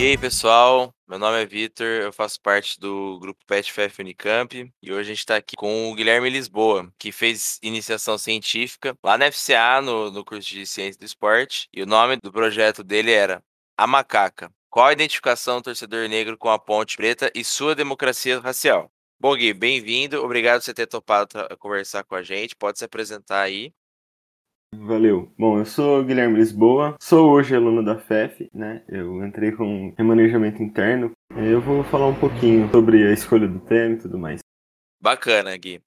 E aí, pessoal? Meu nome é Vitor, eu faço parte do grupo PetFF Unicamp e hoje a gente está aqui com o Guilherme Lisboa, que fez iniciação científica lá na FCA, no, no curso de Ciência do Esporte, e o nome do projeto dele era A Macaca. Qual a identificação do torcedor negro com a ponte preta e sua democracia racial? Bom, Gui, bem-vindo. Obrigado por você ter topado conversar com a gente. Pode se apresentar aí. Valeu. Bom, eu sou Guilherme Lisboa, sou hoje aluno da FEF, né? Eu entrei com remanejamento interno. Eu vou falar um pouquinho sobre a escolha do tema e tudo mais. Bacana, Gui.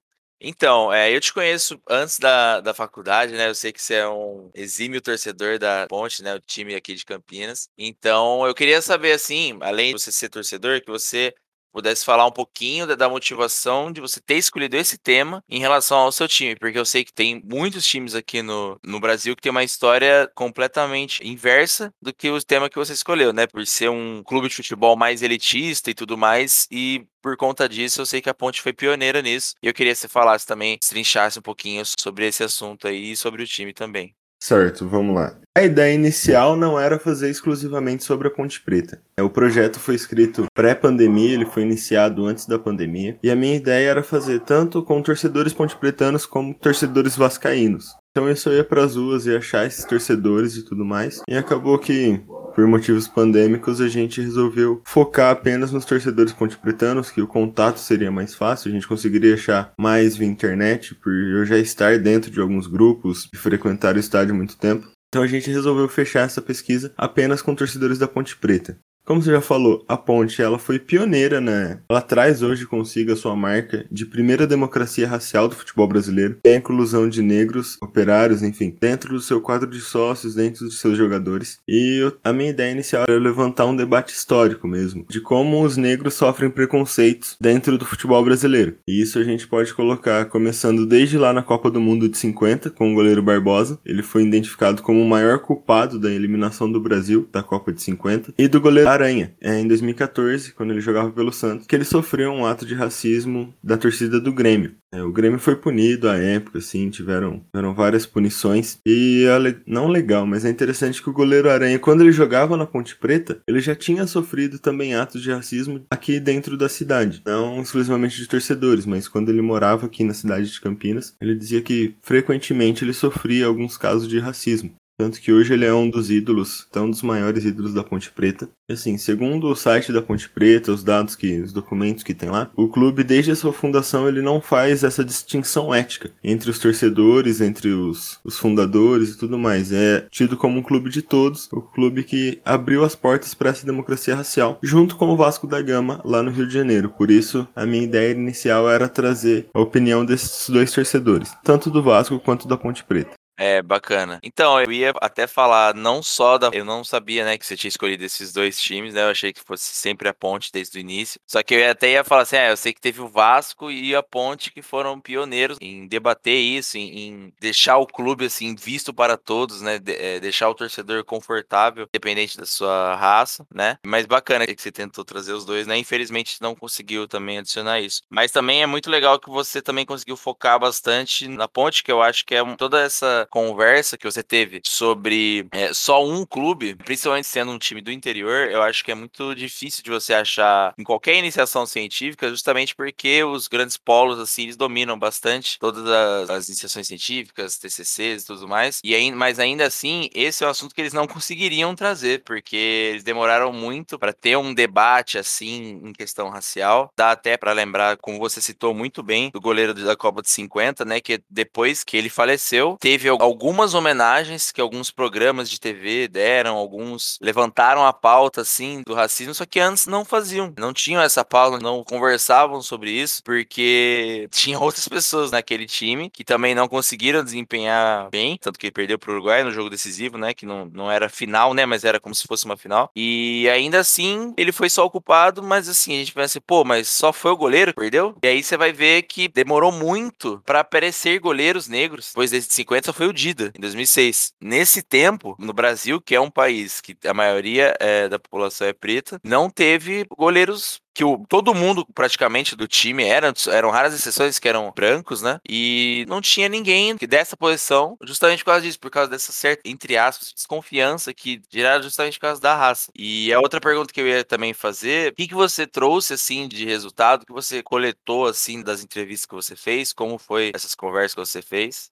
Então, é, eu te conheço antes da, da faculdade, né? Eu sei que você é um exímio torcedor da Ponte, né? O time aqui de Campinas. Então, eu queria saber, assim, além de você ser torcedor, que você pudesse falar um pouquinho da, motivação de você ter escolhido esse tema em relação ao seu time, porque eu sei que tem muitos times aqui no, no Brasil que tem uma história completamente inversa do que o tema que você escolheu, né? Por ser um clube de futebol mais elitista e tudo mais, e por conta disso, eu sei que a Ponte foi pioneira nisso. E eu queria que você falasse também, trinchasse um pouquinho sobre esse assunto aí e sobre o time também. Certo, vamos lá. A ideia inicial não era fazer exclusivamente sobre a Ponte Preta. O projeto foi escrito pré-pandemia, ele foi iniciado antes da pandemia, e a minha ideia era fazer tanto com torcedores pontepretanos como torcedores vascaínos. Então eu só ia para as ruas e achar esses torcedores e tudo mais, e acabou que por motivos pandêmicos, a gente resolveu focar apenas nos torcedores pontepretanos, que o contato seria mais fácil, a gente conseguiria achar mais via internet, por eu já estar dentro de alguns grupos e frequentar o estádio há muito tempo. Então a gente resolveu fechar essa pesquisa apenas com torcedores da Ponte Preta. Como você já falou, a Ponte ela foi pioneira, né? Ela traz hoje consigo a sua marca de primeira democracia racial do futebol brasileiro, é a inclusão de negros, operários, enfim, dentro do seu quadro de sócios, dentro dos seus jogadores. E eu, a minha ideia inicial era levantar um debate histórico mesmo, de como os negros sofrem preconceitos dentro do futebol brasileiro. E isso a gente pode colocar começando desde lá na Copa do Mundo de 50, com o goleiro Barbosa. Ele foi identificado como o maior culpado da eliminação do Brasil da Copa de 50 e do goleiro Aranha, é, em 2014, quando ele jogava pelo Santos, que ele sofreu um ato de racismo da torcida do Grêmio. É, o Grêmio foi punido à época, assim, tiveram, tiveram várias punições. E é não legal, mas é interessante que o goleiro Aranha, quando ele jogava na Ponte Preta, ele já tinha sofrido também atos de racismo aqui dentro da cidade. Não exclusivamente de torcedores, mas quando ele morava aqui na cidade de Campinas, ele dizia que frequentemente ele sofria alguns casos de racismo. Tanto que hoje ele é um dos ídolos, então um dos maiores ídolos da Ponte Preta. Assim, segundo o site da Ponte Preta, os dados que, os documentos que tem lá, o clube desde a sua fundação ele não faz essa distinção ética entre os torcedores, entre os, os fundadores e tudo mais. É tido como um clube de todos, o clube que abriu as portas para essa democracia racial, junto com o Vasco da Gama lá no Rio de Janeiro. Por isso, a minha ideia inicial era trazer a opinião desses dois torcedores, tanto do Vasco quanto da Ponte Preta. É, bacana. Então, eu ia até falar não só da. Eu não sabia, né, que você tinha escolhido esses dois times, né? Eu achei que fosse sempre a Ponte desde o início. Só que eu até ia falar assim: é, eu sei que teve o Vasco e a Ponte que foram pioneiros em debater isso, em, em deixar o clube, assim, visto para todos, né? De, é, deixar o torcedor confortável, independente da sua raça, né? Mas bacana que você tentou trazer os dois, né? Infelizmente não conseguiu também adicionar isso. Mas também é muito legal que você também conseguiu focar bastante na Ponte, que eu acho que é toda essa conversa que você teve sobre é, só um clube, principalmente sendo um time do interior, eu acho que é muito difícil de você achar em qualquer iniciação científica, justamente porque os grandes polos, assim, eles dominam bastante todas as, as iniciações científicas, TCCs e tudo mais. E aí, mas ainda assim, esse é um assunto que eles não conseguiriam trazer, porque eles demoraram muito para ter um debate assim em questão racial. Dá até para lembrar, como você citou muito bem, do goleiro da Copa de 50, né, que depois que ele faleceu, teve algumas homenagens que alguns programas de TV deram, alguns levantaram a pauta assim do racismo, só que antes não faziam, não tinham essa pauta, não conversavam sobre isso, porque tinha outras pessoas naquele time que também não conseguiram desempenhar bem, tanto que perdeu pro Uruguai no jogo decisivo, né, que não, não era final, né, mas era como se fosse uma final. E ainda assim, ele foi só ocupado, mas assim, a gente pensa, pô, mas só foi o goleiro que perdeu? E aí você vai ver que demorou muito para aparecer goleiros negros. Depois desde 50 só foi foi o Dida, em 2006. Nesse tempo, no Brasil, que é um país que a maioria é, da população é preta, não teve goleiros que o, todo mundo praticamente do time eram, eram raras exceções que eram brancos, né? E não tinha ninguém que dessa posição, justamente por causa disso, por causa dessa certa, entre aspas, desconfiança que gerada justamente por causa da raça. E a outra pergunta que eu ia também fazer, o que, que você trouxe, assim, de resultado, que você coletou, assim, das entrevistas que você fez, como foi essas conversas que você fez?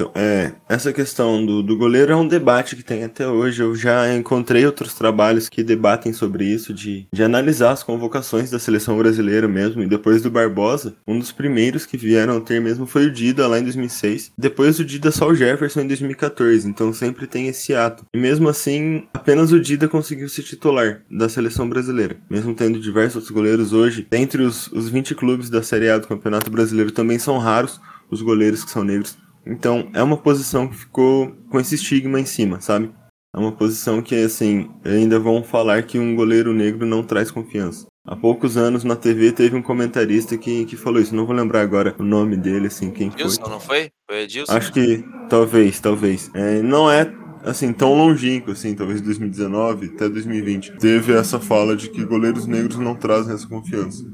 Então, é, essa questão do, do goleiro é um debate que tem até hoje. Eu já encontrei outros trabalhos que debatem sobre isso, de, de analisar as convocações da seleção brasileira mesmo. E depois do Barbosa, um dos primeiros que vieram a ter mesmo foi o Dida lá em 2006. Depois do Dida, só o Jefferson em 2014. Então sempre tem esse ato. E mesmo assim, apenas o Dida conseguiu se titular da seleção brasileira. Mesmo tendo diversos goleiros hoje, dentre os, os 20 clubes da Série A do Campeonato Brasileiro também são raros os goleiros que são negros então, é uma posição que ficou com esse estigma em cima, sabe? É uma posição que, assim, ainda vão falar que um goleiro negro não traz confiança. Há poucos anos na TV teve um comentarista que, que falou isso. Não vou lembrar agora o nome dele, assim, quem Edilson, foi. não foi? Foi Edilson? Acho que talvez, talvez. É, não é assim tão longínquo, assim, talvez 2019 até 2020. Teve essa fala de que goleiros negros não trazem essa confiança.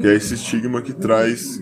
Que é esse estigma que traz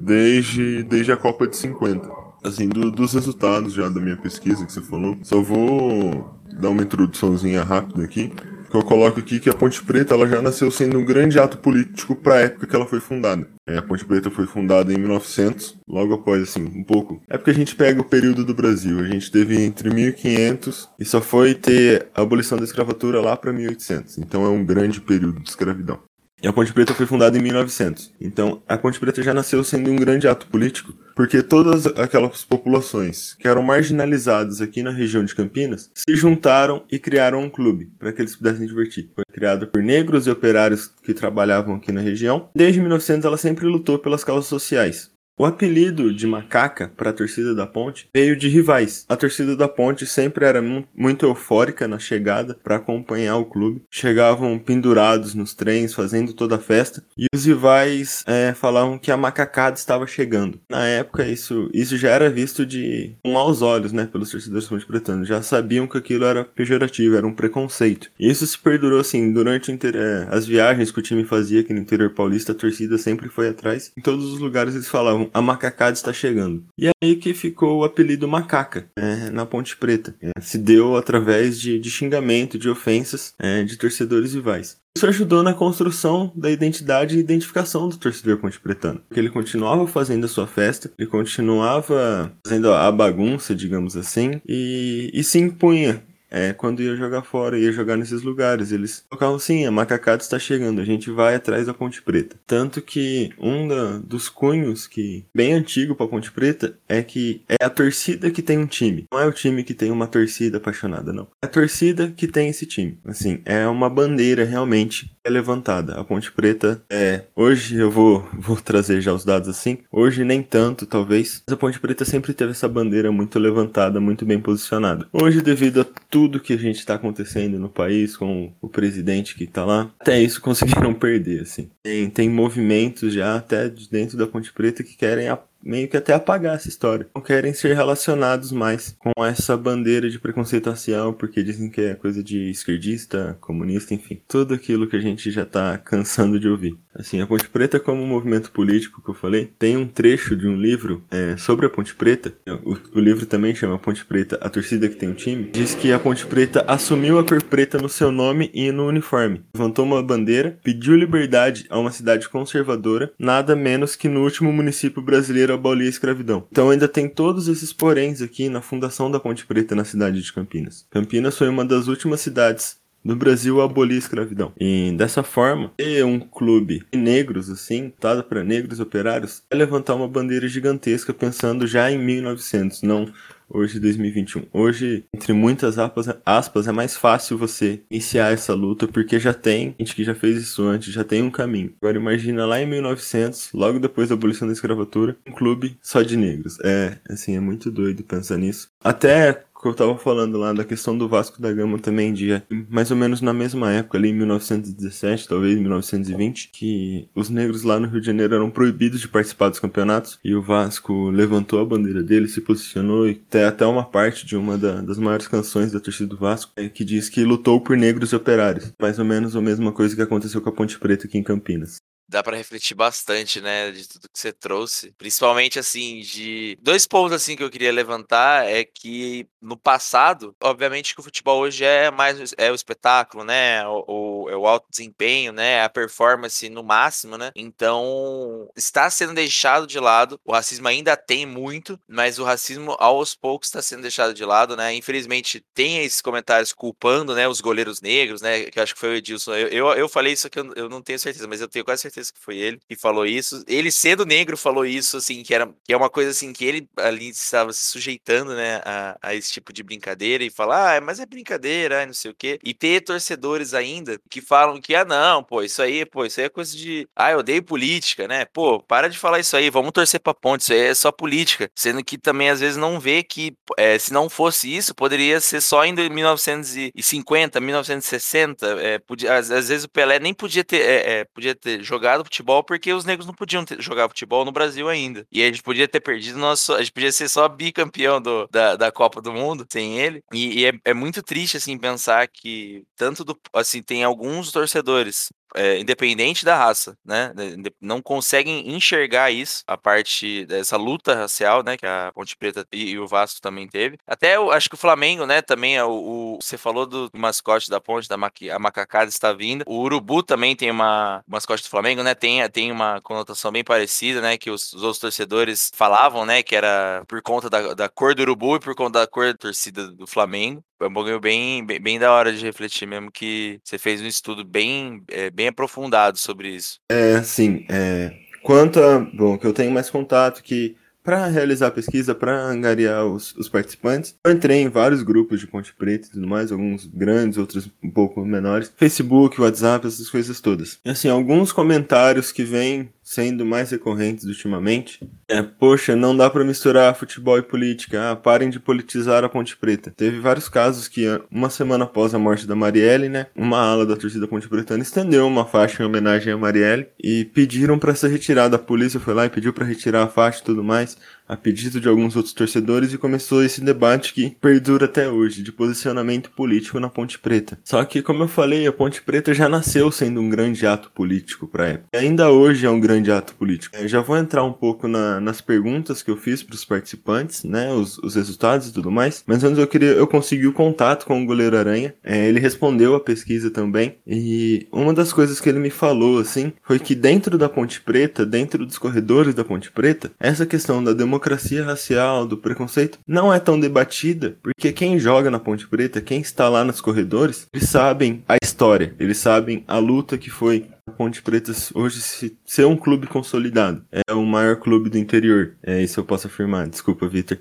desde, desde a Copa de 50 assim, do, dos resultados já da minha pesquisa que você falou, só vou dar uma introduçãozinha rápida aqui. Que eu coloco aqui que a Ponte Preta ela já nasceu sendo um grande ato político para a época que ela foi fundada. É, a Ponte Preta foi fundada em 1900, logo após, assim, um pouco. É porque a gente pega o período do Brasil. A gente teve entre 1500 e só foi ter a abolição da escravatura lá para 1800. Então é um grande período de escravidão. E a Ponte Preta foi fundada em 1900. Então, a Ponte Preta já nasceu sendo um grande ato político, porque todas aquelas populações que eram marginalizadas aqui na região de Campinas se juntaram e criaram um clube para que eles pudessem divertir. Foi criado por negros e operários que trabalhavam aqui na região. Desde 1900 ela sempre lutou pelas causas sociais. O apelido de macaca para a torcida da Ponte veio de rivais. A torcida da Ponte sempre era muito eufórica na chegada para acompanhar o clube. Chegavam pendurados nos trens, fazendo toda a festa, e os rivais é, falavam que a macacada estava chegando. Na época, isso, isso já era visto de aos olhos, né, pelos torcedores ponte-pretanos. Já sabiam que aquilo era pejorativo, era um preconceito. E isso se perdurou assim durante é, as viagens que o time fazia aqui no interior paulista. A torcida sempre foi atrás. Em todos os lugares eles falavam a macacada está chegando. E é aí que ficou o apelido macaca é, na Ponte Preta. É, se deu através de, de xingamento, de ofensas é, de torcedores rivais. Isso ajudou na construção da identidade e identificação do torcedor ponte-pretano. Porque ele continuava fazendo a sua festa, ele continuava fazendo a bagunça, digamos assim, e, e se impunha é, quando ia jogar fora, ia jogar nesses lugares. Eles tocavam sim, a macacada está chegando, a gente vai atrás da Ponte Preta. Tanto que um da, dos cunhos que bem antigo para Ponte Preta é que é a torcida que tem um time. Não é o time que tem uma torcida apaixonada, não. É a torcida que tem esse time. Assim, é uma bandeira realmente é levantada. A Ponte Preta é. Hoje eu vou, vou trazer já os dados assim. Hoje nem tanto, talvez. Mas a Ponte Preta sempre teve essa bandeira muito levantada, muito bem posicionada. Hoje, devido a tudo que a gente está acontecendo no país, com o presidente que está lá, até isso conseguiram perder, assim. Tem, tem movimentos já até dentro da Ponte Preta que querem meio que até apagar essa história. Não querem ser relacionados mais com essa bandeira de preconceito racial, porque dizem que é coisa de esquerdista, comunista, enfim. Tudo aquilo que a gente já tá cansando de ouvir. Assim, a Ponte Preta como movimento político que eu falei, tem um trecho de um livro é, sobre a Ponte Preta, o, o, livro também chama Ponte Preta, a torcida que tem um time, diz que a Ponte Preta assumiu a cor preta no seu nome e no uniforme, levantou uma bandeira, pediu liberdade a uma cidade conservadora, nada menos que no último município brasileiro abolir a escravidão. Então ainda tem todos esses poréns aqui na fundação da Ponte Preta na cidade de Campinas. Campinas foi uma das últimas cidades no Brasil abolir a escravidão. E dessa forma, ter um clube de negros assim, dado para negros operários, é levantar uma bandeira gigantesca pensando já em 1900, não hoje 2021. Hoje, entre muitas aspas, é mais fácil você iniciar essa luta porque já tem gente que já fez isso antes, já tem um caminho. Agora imagina lá em 1900, logo depois da abolição da escravatura, um clube só de negros. É, assim, é muito doido pensar nisso. Até que eu tava falando lá da questão do Vasco da Gama também, de mais ou menos na mesma época, ali em 1917, talvez 1920, que os negros lá no Rio de Janeiro eram proibidos de participar dos campeonatos e o Vasco levantou a bandeira dele, se posicionou e tem até uma parte de uma da, das maiores canções da torcida do Vasco é, que diz que lutou por negros e operários. Mais ou menos a mesma coisa que aconteceu com a Ponte Preta aqui em Campinas dá para refletir bastante, né, de tudo que você trouxe. Principalmente, assim, de dois pontos, assim, que eu queria levantar é que no passado, obviamente que o futebol hoje é mais é o espetáculo, né, o, o, é o alto desempenho, né, a performance no máximo, né. Então, está sendo deixado de lado. O racismo ainda tem muito, mas o racismo aos poucos está sendo deixado de lado, né. Infelizmente, tem esses comentários culpando, né, os goleiros negros, né, que acho que foi o Edilson. Eu, eu, eu falei isso que eu, eu não tenho certeza, mas eu tenho quase certeza certeza que foi ele que falou isso. Ele sendo negro falou isso, assim, que era que é uma coisa assim que ele ali estava se sujeitando, né, a, a esse tipo de brincadeira e falar, ah, mas é brincadeira, não sei o quê. E ter torcedores ainda que falam que, ah, não, pô, isso aí, pô, isso aí é coisa de, ah, eu odeio política, né? Pô, para de falar isso aí, vamos torcer pra ponte, isso aí é só política. Sendo que também às vezes não vê que é, se não fosse isso, poderia ser só em 1950, 1960, é, podia, às, às, vezes o Pelé nem podia ter, é, é podia ter jogado jogado futebol porque os negros não podiam ter, jogar futebol no Brasil ainda. E a gente podia ter perdido nosso. A gente podia ser só bicampeão do, da, da Copa do Mundo sem ele. E, e é, é, muito triste, assim, pensar que tanto do. Assim, tem alguns torcedores é, independente da raça, né? Não conseguem enxergar isso, a parte dessa luta racial, né? Que a Ponte Preta e, e o Vasco também teve. Até eu acho que o Flamengo, né? Também é o, o você falou do mascote da Ponte, da maqui, a macacada está vindo. O Urubu também tem uma mascote do Flamengo, né? Tem, tem uma conotação bem parecida, né? Que os, os outros torcedores falavam, né? Que era por conta da, da cor do Urubu e por conta da cor da torcida do Flamengo é um bagulho bem, bem, bem, da hora de refletir mesmo, que você fez um estudo bem, é, bem aprofundado sobre isso. É, sim. É, quanto a. Bom, que eu tenho mais contato, que para realizar a pesquisa, para angariar os, os, participantes, eu entrei em vários grupos de Ponte Preta e tudo mais, alguns grandes, outros um pouco menores. Facebook, WhatsApp, essas coisas todas. E assim, alguns comentários que vêm sendo mais recorrentes ultimamente é, poxa, não dá para misturar futebol e política, ah, parem de politizar a Ponte Preta. Teve vários casos que, uma semana após a morte da Marielle, né, uma ala da torcida Ponte Pretana estendeu uma faixa em homenagem a Marielle e pediram para ser retirada. A polícia foi lá e pediu para retirar a faixa e tudo mais a pedido de alguns outros torcedores e começou esse debate que perdura até hoje, de posicionamento político na Ponte Preta. Só que, como eu falei, a Ponte Preta já nasceu sendo um grande ato político para época. E ainda hoje é um grande ato político. Eu já vou entrar um pouco na, nas perguntas que eu fiz para os participantes, né, os, os, resultados e tudo mais. Mas antes eu queria, eu consegui o contato com o goleiro Aranha. É, ele respondeu a pesquisa também e uma das coisas que ele me falou assim foi que dentro da Ponte Preta, dentro dos corredores da Ponte Preta, essa questão da democracia democracia racial, do preconceito, não é tão debatida, porque quem joga na Ponte Preta, quem está lá nos corredores, eles sabem a história, eles sabem a luta que foi a Ponte Preta hoje se, ser um clube consolidado. É o maior clube do interior. É isso eu posso afirmar. Desculpa, Vitor.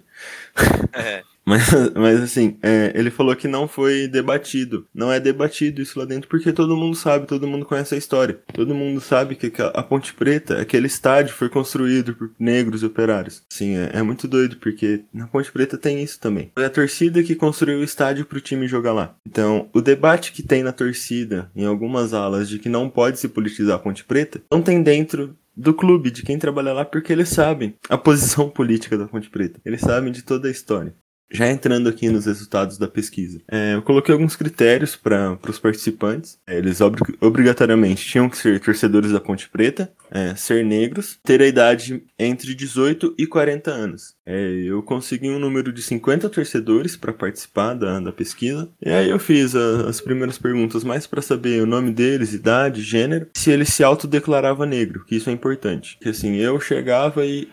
É. Mas, mas assim, é, ele falou que não foi debatido. Não é debatido isso lá dentro porque todo mundo sabe, todo mundo conhece a história. Todo mundo sabe que a Ponte Preta, aquele estádio foi construído por negros operários. Sim, é, é, muito doido porque na Ponte Preta tem isso também. Foi a torcida que construiu o estádio pro time jogar lá. Então, o debate que tem na torcida, em algumas alas, de que não pode se politizar a Ponte Preta, não tem dentro do clube, de quem trabalha lá, porque eles sabem a posição política da Ponte Preta. Eles sabem de toda a história. Já entrando aqui nos resultados da pesquisa, é, eu coloquei alguns critérios para os participantes. É, eles ob obrigatoriamente tinham que ser torcedores da Ponte Preta, é, ser negros, ter a idade entre 18 e 40 anos. É, eu consegui um número de 50 torcedores para participar da, da pesquisa. E aí eu fiz a, as primeiras perguntas mais para saber o nome deles, idade, gênero, se ele se autodeclarava negro, que isso é importante. Que assim, eu chegava e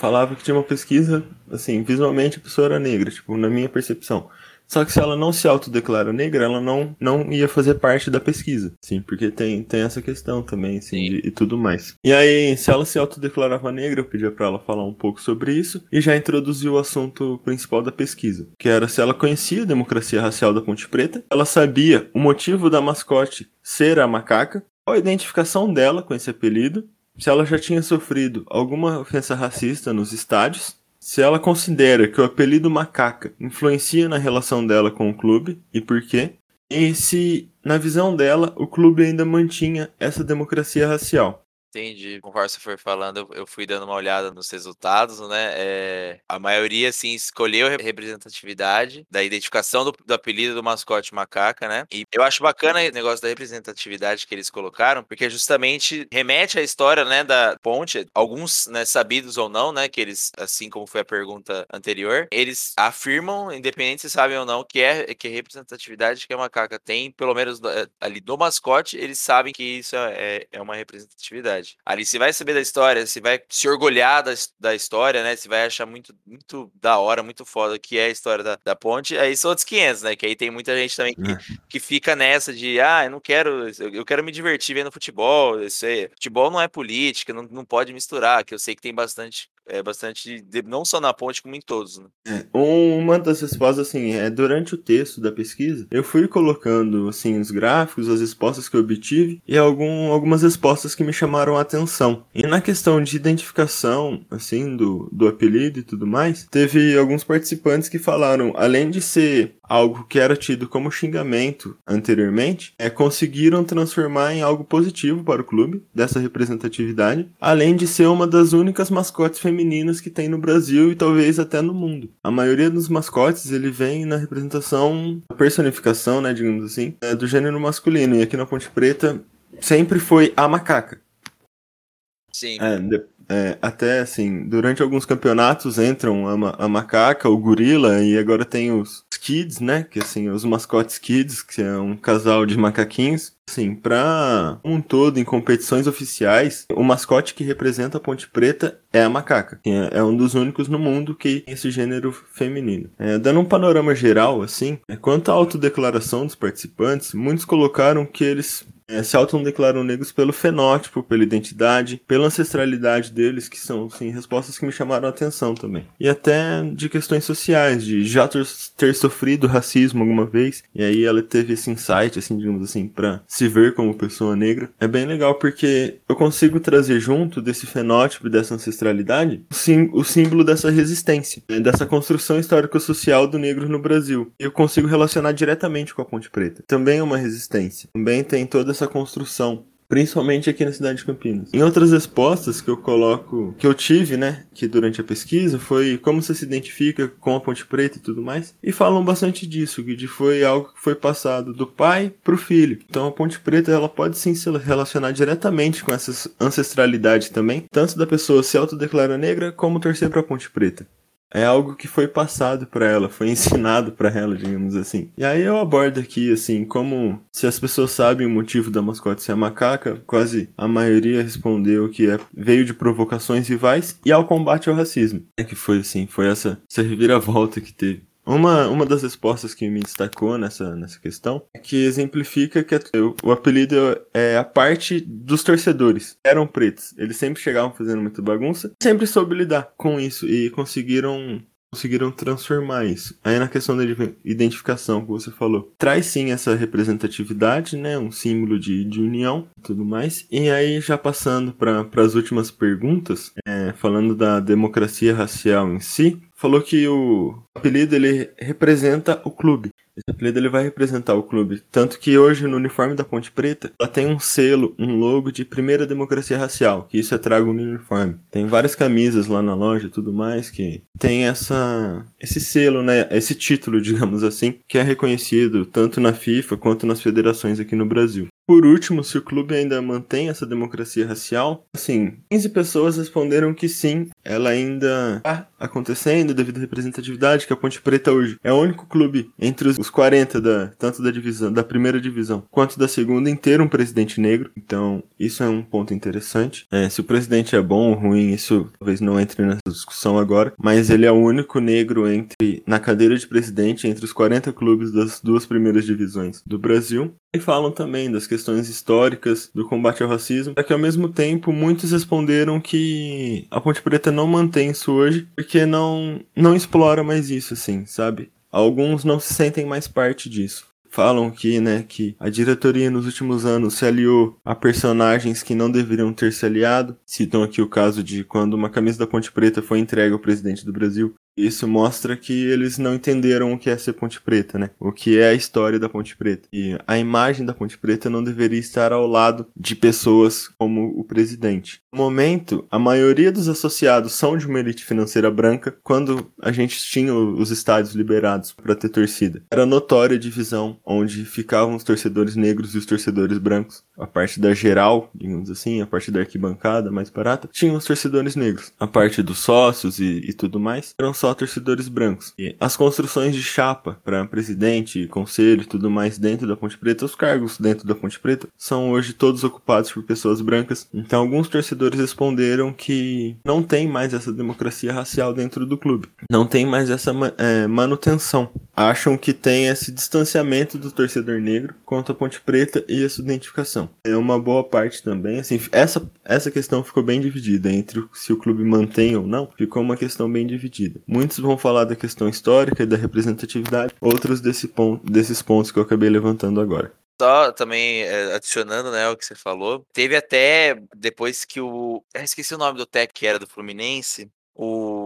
falava que tinha uma pesquisa, assim, visualmente a pessoa era negra, tipo, na minha percepção. Só que se ela não se autodeclara negra, ela não, não ia fazer parte da pesquisa, sim, porque tem, tem essa questão também, assim, de, e tudo mais. E aí, se ela se autodeclarava negra, eu pedia para ela falar um pouco sobre isso e já introduziu o assunto principal da pesquisa, que era se ela conhecia a democracia racial da Ponte Preta, ela sabia o motivo da mascote ser a macaca, qual a identificação dela com esse apelido se ela já tinha sofrido alguma ofensa racista nos estádios, se ela considera que o apelido macaca influencia na relação dela com o clube e por quê, e se, na visão dela, o clube ainda mantinha essa democracia racial. Entendi. Conforme você foi falando, eu fui dando uma olhada nos resultados, né? É, a maioria, assim, escolheu a representatividade da identificação do, do, apelido do mascote macaca, né? E eu acho bacana o negócio da representatividade que eles colocaram, porque justamente remete à história, né, da ponte. Alguns, né, sabidos ou não, né, que eles, assim como foi a pergunta anterior, eles afirmam, independente se sabem ou não, que é que a representatividade que a macaca tem, pelo menos eh, ali do mascote, eles sabem que isso é, é uma representatividade verdade. Ali você vai saber da história, você vai se orgulhar da, da história, né? Você vai achar muito, muito da hora, muito foda que é a história da, da ponte. Aí são outros 500, né? Que aí tem muita gente também que, é. que fica nessa de, ah, eu não quero, eu quero me divertir vendo futebol. Eu sei, futebol não é política, não, não pode misturar, que eu sei que tem bastante é bastante, não só na ponte, como em todos. Né? É, uma das respostas, assim, é durante o texto da pesquisa, eu fui colocando, assim, os gráficos, as respostas que eu obtive e algum, algumas respostas que me chamaram a atenção. E na questão de identificação, assim, do, do apelido e tudo mais, teve alguns participantes que falaram, além de ser algo que era tido como xingamento anteriormente, é, conseguiram transformar em algo positivo para o clube, dessa representatividade, além de ser uma das únicas mascotes femininas que tem no Brasil e talvez até no mundo. A maioria dos mascotes ele vem na representação, a personificação, né, digamos assim, é, do gênero masculino, e aqui na Ponte Preta sempre foi a macaca. Sim. É, de, é, até assim, durante alguns campeonatos entram a, a, macaca, o gorila, e agora tem os kids, né? Que assim, os mascotes kids, que é um casal de macaquinhos. Assim, pra um todo, em competições oficiais, o mascote que representa a Ponte Preta é a macaca. É, é um dos únicos no mundo que tem esse gênero feminino. É, dando um panorama geral, assim, é, quanto à autodeclaração dos participantes, muitos colocaram que eles é, se autodeclaram negros pelo fenótipo, pela identidade, pela ancestralidade deles, que são assim, respostas que me chamaram a atenção também. E até de questões sociais, de já ter, sofrido racismo alguma vez, e aí ela teve esse insight, assim, digamos assim, para se ver como pessoa negra. É bem legal porque eu consigo trazer junto desse fenótipo dessa ancestralidade sim, o símbolo dessa resistência, né, dessa construção histórico-social do negro no Brasil. Eu consigo relacionar diretamente com a Ponte Preta. Também é uma resistência. Também tem toda essa construção principalmente aqui na cidade de Campinas. Em outras respostas que eu coloco, que eu tive, né, que durante a pesquisa, foi como você se identifica com a Ponte Preta e tudo mais, e falam bastante disso, que foi algo que foi passado do pai pro filho. Então a Ponte Preta, ela pode sim se relacionar diretamente com essa ancestralidade também, tanto da pessoa se autodeclarar negra, como torcer pra Ponte Preta é algo que foi passado para ela, foi ensinado para ela, digamos assim. E aí eu abordo aqui, assim, como se as pessoas sabem o motivo da mascote ser macaca, quase a maioria respondeu que é, veio de provocações rivais e ao combate ao racismo. É que foi assim, foi essa, essa reviravolta que teve. Uma, uma das respostas que me destacou nessa, nessa questão é que exemplifica que o apelido é a parte dos torcedores. Eram pretos. Eles sempre chegavam fazendo muita bagunça. Sempre soube lidar com isso e conseguiram conseguiram transformar isso. Aí na questão da identificação que você falou, traz sim essa representatividade, né, um símbolo de, de união e tudo mais. E aí já passando para as últimas perguntas, é, falando da democracia racial em si, falou que o apelido ele representa o clube. Esse apelido ele vai representar o clube. Tanto que hoje no uniforme da Ponte Preta, ela tem um selo, um logo de primeira democracia racial, que isso é trago no uniforme. Tem várias camisas lá na loja e tudo mais que tem essa esse selo, né, esse título, digamos assim, que é reconhecido tanto na FIFA quanto nas federações aqui no Brasil. Por último, se o clube ainda mantém essa democracia racial, assim, 15 pessoas responderam que sim, ela ainda está acontecendo devido à representatividade, que a Ponte Preta hoje é o único clube entre os 40 da tanto da divisão, da primeira divisão, quanto da segunda ter um presidente negro. Então, isso é um ponto interessante. É, se o presidente é bom ou ruim, isso talvez não entre nessa discussão agora, mas ele é o único negro entre na cadeira de presidente entre os 40 clubes das duas primeiras divisões do Brasil. E falam também das questões históricas do combate ao racismo, é que ao mesmo tempo muitos responderam que a Ponte Preta não mantém isso hoje porque não não explora mais isso assim, sabe? Alguns não se sentem mais parte disso. falam que, né, que a diretoria nos últimos anos se aliou a personagens que não deveriam ter se aliado. Citam aqui o caso de quando uma camisa da Ponte Preta foi entregue ao presidente do Brasil. Isso mostra que eles não entenderam o que é ser Ponte Preta, né? O que é a história da Ponte Preta. E a imagem da Ponte Preta não deveria estar ao lado de pessoas como o presidente. No momento, a maioria dos associados são de uma elite financeira branca quando a gente tinha os estádios liberados para ter torcida. Era notória a divisão onde ficavam os torcedores negros e os torcedores brancos. A parte da geral, digamos assim, a parte da arquibancada mais barata, tinham os torcedores negros. A parte dos sócios e, e tudo mais eram só torcedores brancos. E as construções de chapa para presidente, conselho e tudo mais dentro da Ponte Preta, os cargos dentro da Ponte Preta, são hoje todos ocupados por pessoas brancas. Então alguns torcedores responderam que não tem mais essa democracia racial dentro do clube. Não tem mais essa é, manutenção. Acham que tem esse distanciamento do torcedor negro quanto a Ponte Preta e a sua identificação. É uma boa parte também, assim, essa, essa questão ficou bem dividida entre se o clube mantém ou não, ficou uma questão bem dividida. Muitos vão falar da questão histórica e da representatividade, outros desse ponto, desses pontos que eu acabei levantando agora. Só também é, adicionando, né, o que você falou, teve até depois que o. Eu esqueci o nome do técnico que era do Fluminense. O.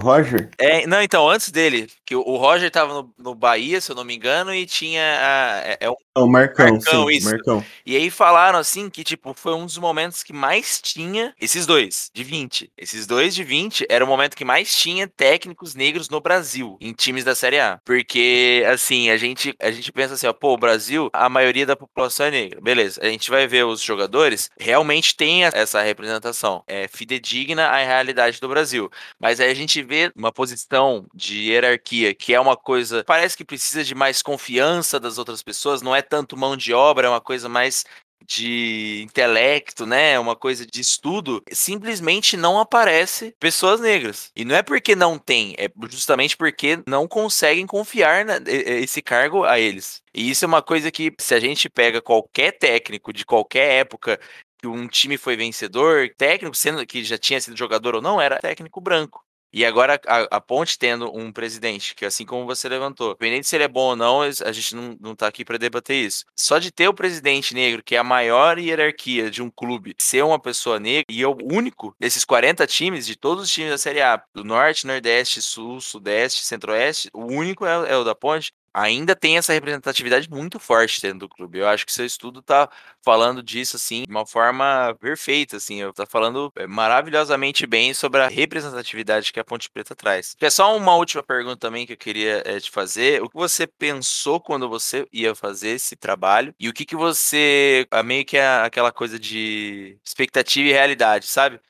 Roger? É, não, então, antes dele, que o Roger tava no, no Bahia, se eu não me engano, e tinha. A, é, é um o Marcão, Marcão sim, isso. Marcão. E aí falaram assim que, tipo, foi um dos momentos que mais tinha. Esses dois, de 20. Esses dois de 20 era o momento que mais tinha técnicos negros no Brasil, em times da Série A. Porque, assim, a gente, a gente pensa assim, ó, pô, o Brasil, a maioria da população é negra. Beleza, a gente vai ver os jogadores, realmente tem essa representação. É fidedigna à realidade do Brasil. Mas aí a gente vê uma posição de hierarquia que é uma coisa. Parece que precisa de mais confiança das outras pessoas, não é tanto mão de obra, é uma coisa mais de intelecto, né, uma coisa de estudo, simplesmente não aparece pessoas negras. E não é porque não tem, é justamente porque não conseguem confiar esse cargo a eles. E isso é uma coisa que, se a gente pega qualquer técnico de qualquer época que um time foi vencedor, técnico, sendo que já tinha sido jogador ou não, era técnico branco. E agora a, a, Ponte tendo um presidente, que assim como você levantou, independente se ele é bom ou não, a gente não, não tá aqui para debater isso. Só de ter o presidente negro, que é a maior hierarquia de um clube, ser uma pessoa negra, e é o único desses 40 times, de todos os times da Série A, do Norte, Nordeste, Sul, Sudeste, Centro-Oeste, o único é, é o da Ponte, ainda tem essa representatividade muito forte dentro do clube. Eu acho que seu estudo tá falando disso assim de uma forma perfeita, assim, eu tá falando eh, maravilhosamente bem sobre a representatividade que a Ponte Preta traz. É só uma última pergunta também que eu queria é, te fazer. O que você pensou quando você ia fazer esse trabalho e o que que você meio que é aquela coisa de expectativa e realidade, sabe?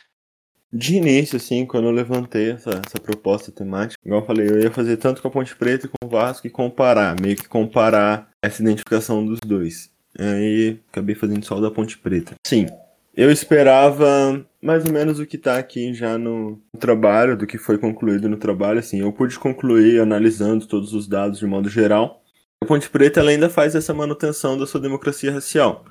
De início, assim, quando eu levantei essa, essa proposta temática, igual eu falei, eu ia fazer tanto com a Ponte Preta com o Vasco e comparar, meio que comparar essa identificação dos dois. Aí acabei fazendo só o da Ponte Preta. Sim, eu esperava mais ou menos o que tá aqui já no trabalho, do que foi concluído no trabalho, assim, eu pude concluir analisando todos os dados de modo geral. A Ponte Preta ainda faz essa manutenção da sua democracia racial.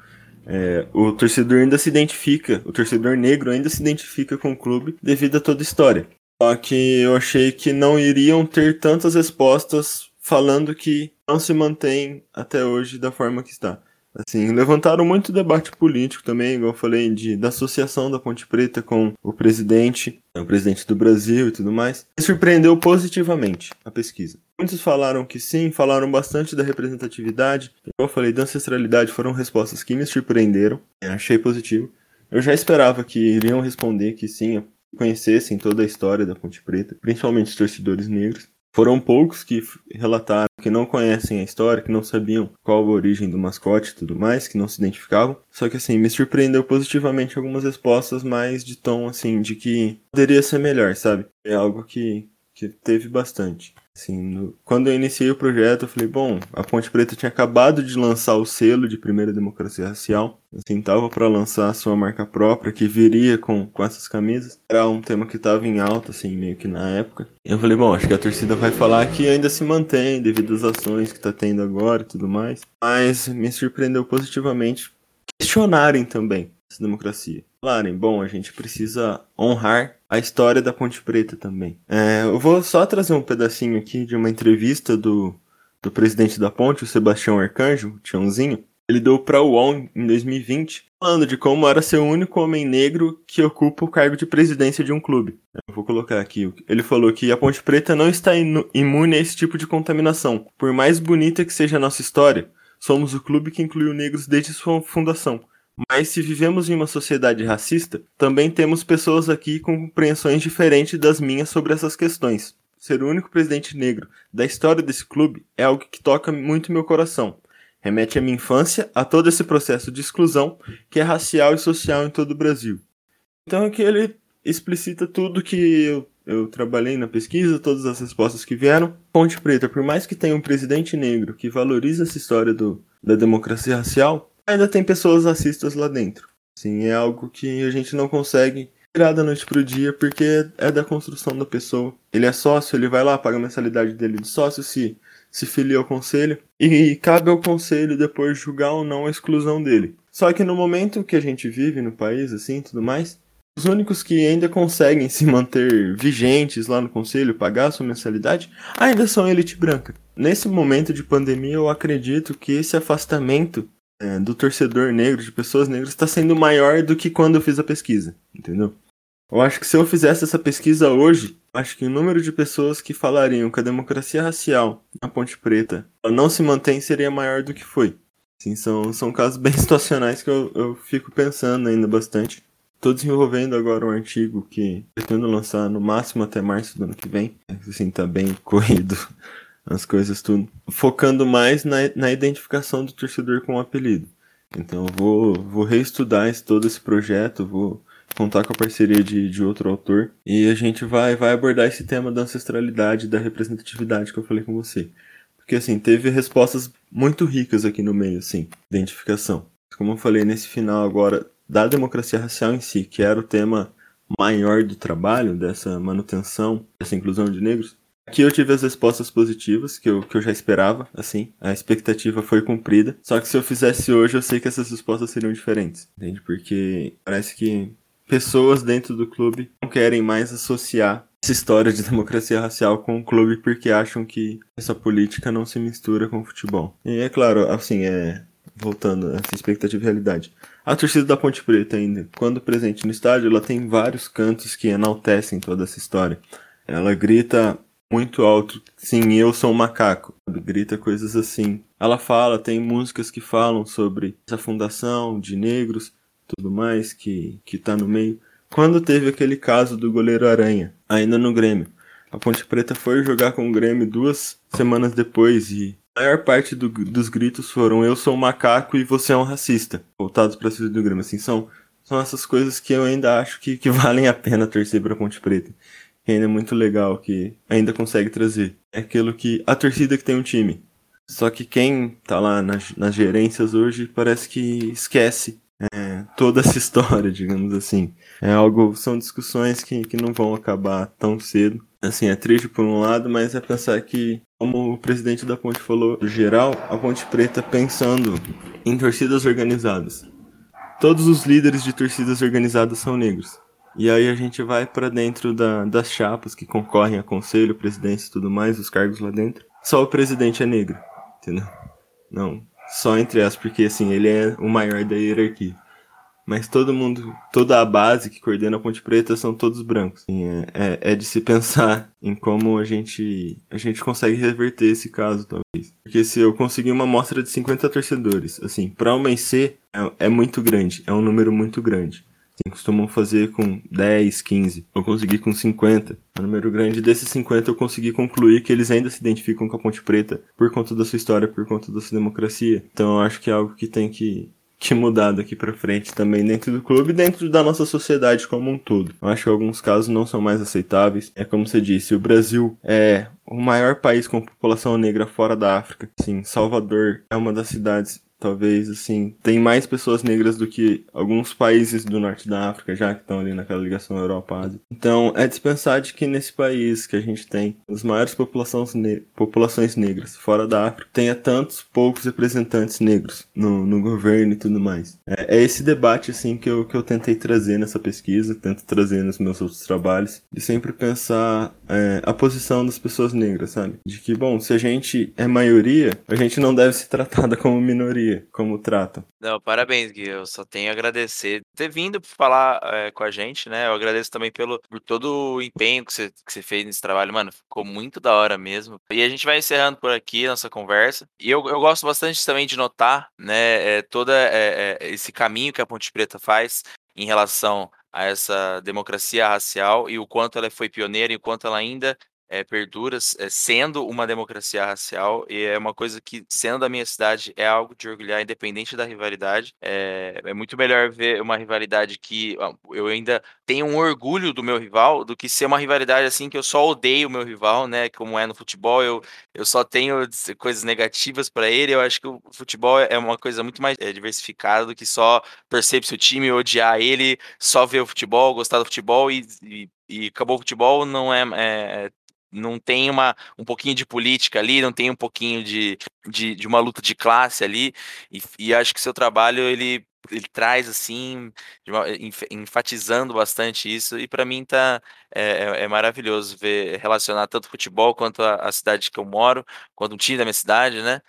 É, o torcedor ainda se identifica, o torcedor negro ainda se identifica com o clube devido a toda a história. Só que eu achei que não iriam ter tantas respostas falando que não se mantém até hoje da forma que está. Assim, levantaram muito debate político também, igual eu falei, de, da associação da Ponte Preta com o presidente, o presidente do Brasil e tudo mais. Me surpreendeu positivamente a pesquisa. Muitos falaram que sim, falaram bastante da representatividade. Igual eu falei, da ancestralidade foram respostas que me surpreenderam. Achei positivo. Eu já esperava que iriam responder que sim, conhecessem toda a história da Ponte Preta, principalmente os torcedores negros. Foram poucos que relataram que não conhecem a história, que não sabiam qual a origem do mascote e tudo mais, que não se identificavam. Só que assim, me surpreendeu positivamente algumas respostas mais de tom assim, de que poderia ser melhor, sabe? É algo que, que teve bastante. Assim, no... quando eu iniciei o projeto, eu falei, bom, a Ponte Preta tinha acabado de lançar o selo de primeira democracia racial, assim, tava para lançar a sua marca própria, que viria com, com essas camisas. Era um tema que tava em alta, assim, meio que na época. E eu falei, bom, acho que a torcida vai falar que ainda se mantém devido às ações que tá tendo agora e tudo mais. Mas me surpreendeu positivamente questionarem também essa democracia. Falarem, bom, a gente precisa honrar a história da Ponte Preta também. É, eu vou só trazer um pedacinho aqui de uma entrevista do, do presidente da ponte, o Sebastião Arcanjo, o Tiãozinho, ele deu para o UOL em 2020, falando de como era ser o único homem negro que ocupa o cargo de presidência de um clube. Eu vou colocar aqui. Ele falou que a Ponte Preta não está imune a esse tipo de contaminação. Por mais bonita que seja a nossa história, somos o clube que incluiu negros desde sua fundação. Mas se vivemos em uma sociedade racista, também temos pessoas aqui com compreensões diferentes das minhas sobre essas questões. Ser o único presidente negro da história desse clube é algo que toca muito meu coração remete à minha infância, a todo esse processo de exclusão que é racial e social em todo o Brasil. Então aqui ele explicita tudo que eu, eu trabalhei na pesquisa, todas as respostas que vieram. Ponte Preta, por mais que tenha um presidente negro que valoriza essa história do, da democracia racial, ainda tem pessoas racistas lá dentro. Sim, é algo que a gente não consegue tirar da noite pro dia porque é da construção da pessoa. Ele é sócio, ele vai lá, paga a mensalidade dele de sócio, se se filia ao conselho e cabe ao conselho depois julgar ou não a exclusão dele. Só que no momento que a gente vive no país, assim, tudo mais, os únicos que ainda conseguem se manter vigentes lá no conselho, pagar sua mensalidade, ainda são a elite branca. Nesse momento de pandemia, eu acredito que esse afastamento é, do torcedor negro, de pessoas negras, está sendo maior do que quando eu fiz a pesquisa, entendeu? Eu acho que se eu fizesse essa pesquisa hoje, acho que o número de pessoas que falariam que a democracia racial na Ponte Preta não se mantém seria maior do que foi. Sim, são, são casos bem situacionais que eu, eu fico pensando ainda bastante. Estou desenvolvendo agora um artigo que pretendo lançar no máximo até março do ano que vem. Assim, tá bem corrido as coisas tudo. Focando mais na, na identificação do torcedor com o apelido. Então vou, vou reestudar esse, todo esse projeto, vou contar com a parceria de, de outro autor. E a gente vai, vai abordar esse tema da ancestralidade, da representatividade que eu falei com você. Porque, assim, teve respostas muito ricas aqui no meio, assim, identificação. Como eu falei nesse final agora, da democracia racial em si, que era o tema maior do trabalho, dessa manutenção, dessa inclusão de negros, Aqui eu tive as respostas positivas, que eu, que eu já esperava, assim. A expectativa foi cumprida. Só que se eu fizesse hoje, eu sei que essas respostas seriam diferentes. Entende? Porque parece que pessoas dentro do clube não querem mais associar essa história de democracia racial com o clube porque acham que essa política não se mistura com o futebol. E é claro, assim, é voltando a essa expectativa e realidade. A torcida da Ponte Preta ainda, quando presente no estádio, ela tem vários cantos que enaltecem toda essa história. Ela grita muito alto, sim, eu sou um macaco. Grita coisas assim. Ela fala, tem músicas que falam sobre essa fundação de negros tudo mais que, que tá no meio. Quando teve aquele caso do goleiro Aranha, ainda no Grêmio, a Ponte Preta foi jogar com o Grêmio duas semanas depois e a maior parte do, dos gritos foram eu sou um macaco e você é um racista, voltados para cima do Grêmio. Assim, são, são essas coisas que eu ainda acho que, que valem a pena torcer para a Ponte Preta. É muito legal, que ainda consegue trazer. É aquilo que a torcida que tem um time. Só que quem tá lá nas, nas gerências hoje parece que esquece é, toda essa história, digamos assim. É algo, são discussões que, que não vão acabar tão cedo. Assim, é triste por um lado, mas é pensar que, como o presidente da Ponte falou, geral, a Ponte Preta pensando em torcidas organizadas. Todos os líderes de torcidas organizadas são negros. E aí a gente vai para dentro da, das chapas que concorrem a conselho, presidência e tudo mais, os cargos lá dentro. Só o presidente é negro, entendeu? Não, só entre as, porque assim, ele é o maior da hierarquia. Mas todo mundo, toda a base que coordena a Ponte Preta são todos brancos. É, é, é, de se pensar em como a gente, a gente consegue reverter esse caso, talvez. Porque se eu conseguir uma amostra de 50 torcedores, assim, para uma IC é, é muito grande, é um número muito grande. Costumam fazer com 10, 15. Eu consegui com 50. Um número grande desses 50 eu consegui concluir que eles ainda se identificam com a Ponte Preta por conta da sua história, por conta da sua democracia. Então eu acho que é algo que tem que, que mudar daqui para frente também dentro do clube e dentro da nossa sociedade como um todo. Eu acho que alguns casos não são mais aceitáveis. É como você disse, o Brasil é o maior país com população negra fora da África. Sim, Salvador é uma das cidades talvez, assim, tem mais pessoas negras do que alguns países do norte da África, já que estão ali naquela ligação Europa-Ásia. Então, é dispensar de que nesse país que a gente tem as maiores populações, ne populações negras fora da África, tenha tantos poucos representantes negros no, no governo e tudo mais. É, é, esse debate, assim, que eu, que eu tentei trazer nessa pesquisa, tento trazer nos meus outros trabalhos, de sempre pensar é, a posição das pessoas negras, sabe? De que, bom, se a gente é maioria, a gente não deve ser tratada como minoria, como tratam. Não, parabéns, Gui. Eu só tenho a agradecer ter vindo falar é, com a gente, né? Eu agradeço também pelo, por todo o empenho que você, que você fez nesse trabalho, mano. Ficou muito da hora mesmo. E a gente vai encerrando por aqui nossa conversa. E eu, eu gosto bastante também de notar, né, é, todo é, esse caminho que a Ponte Preta faz em relação a essa democracia racial e o quanto ela foi pioneira e o quanto ela ainda é, é, sendo uma democracia racial e é uma coisa que, sendo da minha cidade, é algo de orgulhar, independente da rivalidade. É, é muito melhor ver uma rivalidade que eu ainda tenho um orgulho do meu rival do que ser uma rivalidade assim que eu só odeio o meu rival, né? Como é no futebol, eu, eu só tenho coisas negativas para ele. Eu acho que o futebol é uma coisa muito mais é, diversificada do que só pro seu time, odiar ele, só ver o futebol, gostar do futebol e, e e acabou o futebol não é, é, não tem uma, um pouquinho de política ali, não tem um pouquinho de, de, de uma luta de classe ali, e, e acho que seu trabalho ele, ele traz assim, uma, enfatizando bastante isso, e para mim tá é, é, é, maravilhoso ver relacionar tanto futebol quanto a, a, cidade que eu moro, quanto o time da minha cidade, né?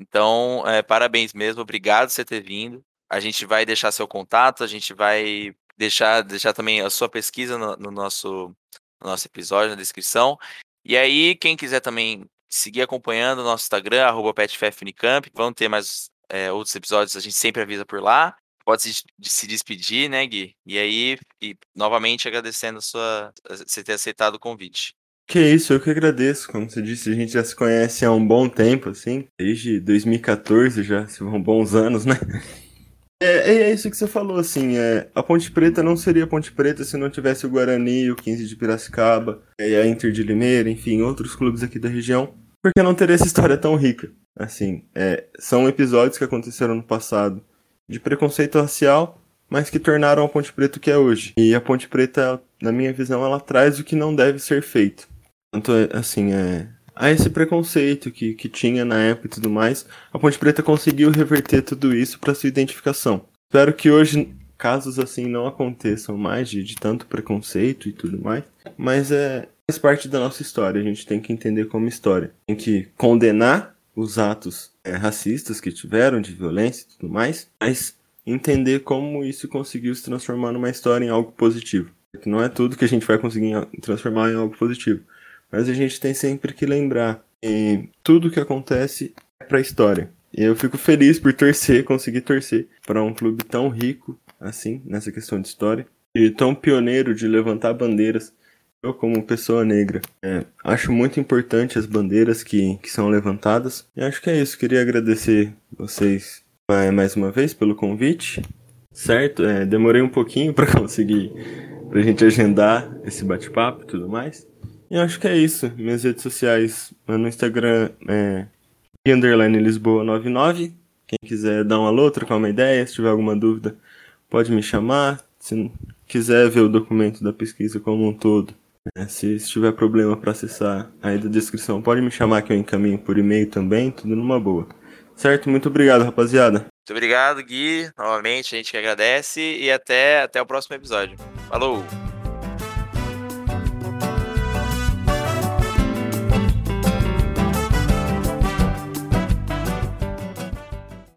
Então, é, parabéns mesmo, obrigado por você ter vindo. A gente vai deixar seu contato, a gente vai deixar, deixar também a sua pesquisa no, no nosso no nosso episódio, na descrição. E aí, quem quiser também seguir acompanhando o nosso Instagram, arroba vão ter mais é, outros episódios, a gente sempre avisa por lá. Pode se, se despedir, né, Gui? E aí, e, novamente agradecendo a sua, você ter aceitado o convite. Que isso, eu que agradeço. Como você disse, a gente já se conhece há um bom tempo, assim, desde 2014 já, se vão bons anos, né? É, é isso que você falou, assim, é, a Ponte Preta não seria Ponte Preta se não tivesse o Guarani, o 15 de Piracicaba, é, a Inter de Limeira, enfim, outros clubes aqui da região, porque não teria essa história tão rica. Assim, é, são episódios que aconteceram no passado de preconceito racial, mas que tornaram a Ponte Preta o que é hoje. E a Ponte Preta, na minha visão, ela traz o que não deve ser feito. Então, assim, é, a esse preconceito que, que tinha na época e tudo mais, a Ponte Preta conseguiu reverter tudo isso para sua identificação. Espero que hoje casos assim não aconteçam mais de, de tanto preconceito e tudo mais, mas é faz parte da nossa história, a gente tem que entender como história. Tem que condenar os atos é, racistas que tiveram, de violência e tudo mais, mas entender como isso conseguiu se transformar numa história em algo positivo. Não é tudo que a gente vai conseguir transformar em algo positivo. Mas a gente tem sempre que lembrar que tudo que acontece é pra história. E eu fico feliz por torcer, conseguir torcer para um clube tão rico assim, nessa questão de história, e tão pioneiro de levantar bandeiras. Eu, como pessoa negra, é, acho muito importante as bandeiras que, que são levantadas. E acho que é isso. Queria agradecer vocês é, mais uma vez pelo convite. Certo? É, demorei um pouquinho para conseguir, pra gente agendar esse bate-papo e tudo mais. Eu acho que é isso. Minhas redes sociais no Instagram é underline Lisboa 99. Quem quiser dar um alô, trocar uma ideia, se tiver alguma dúvida, pode me chamar. Se quiser ver o documento da pesquisa como um todo, né? se, se tiver problema para acessar aí da descrição, pode me chamar que eu encaminho por e-mail também, tudo numa boa. Certo? Muito obrigado, rapaziada. Muito obrigado, Gui. Novamente, a gente que agradece e até, até o próximo episódio. Falou!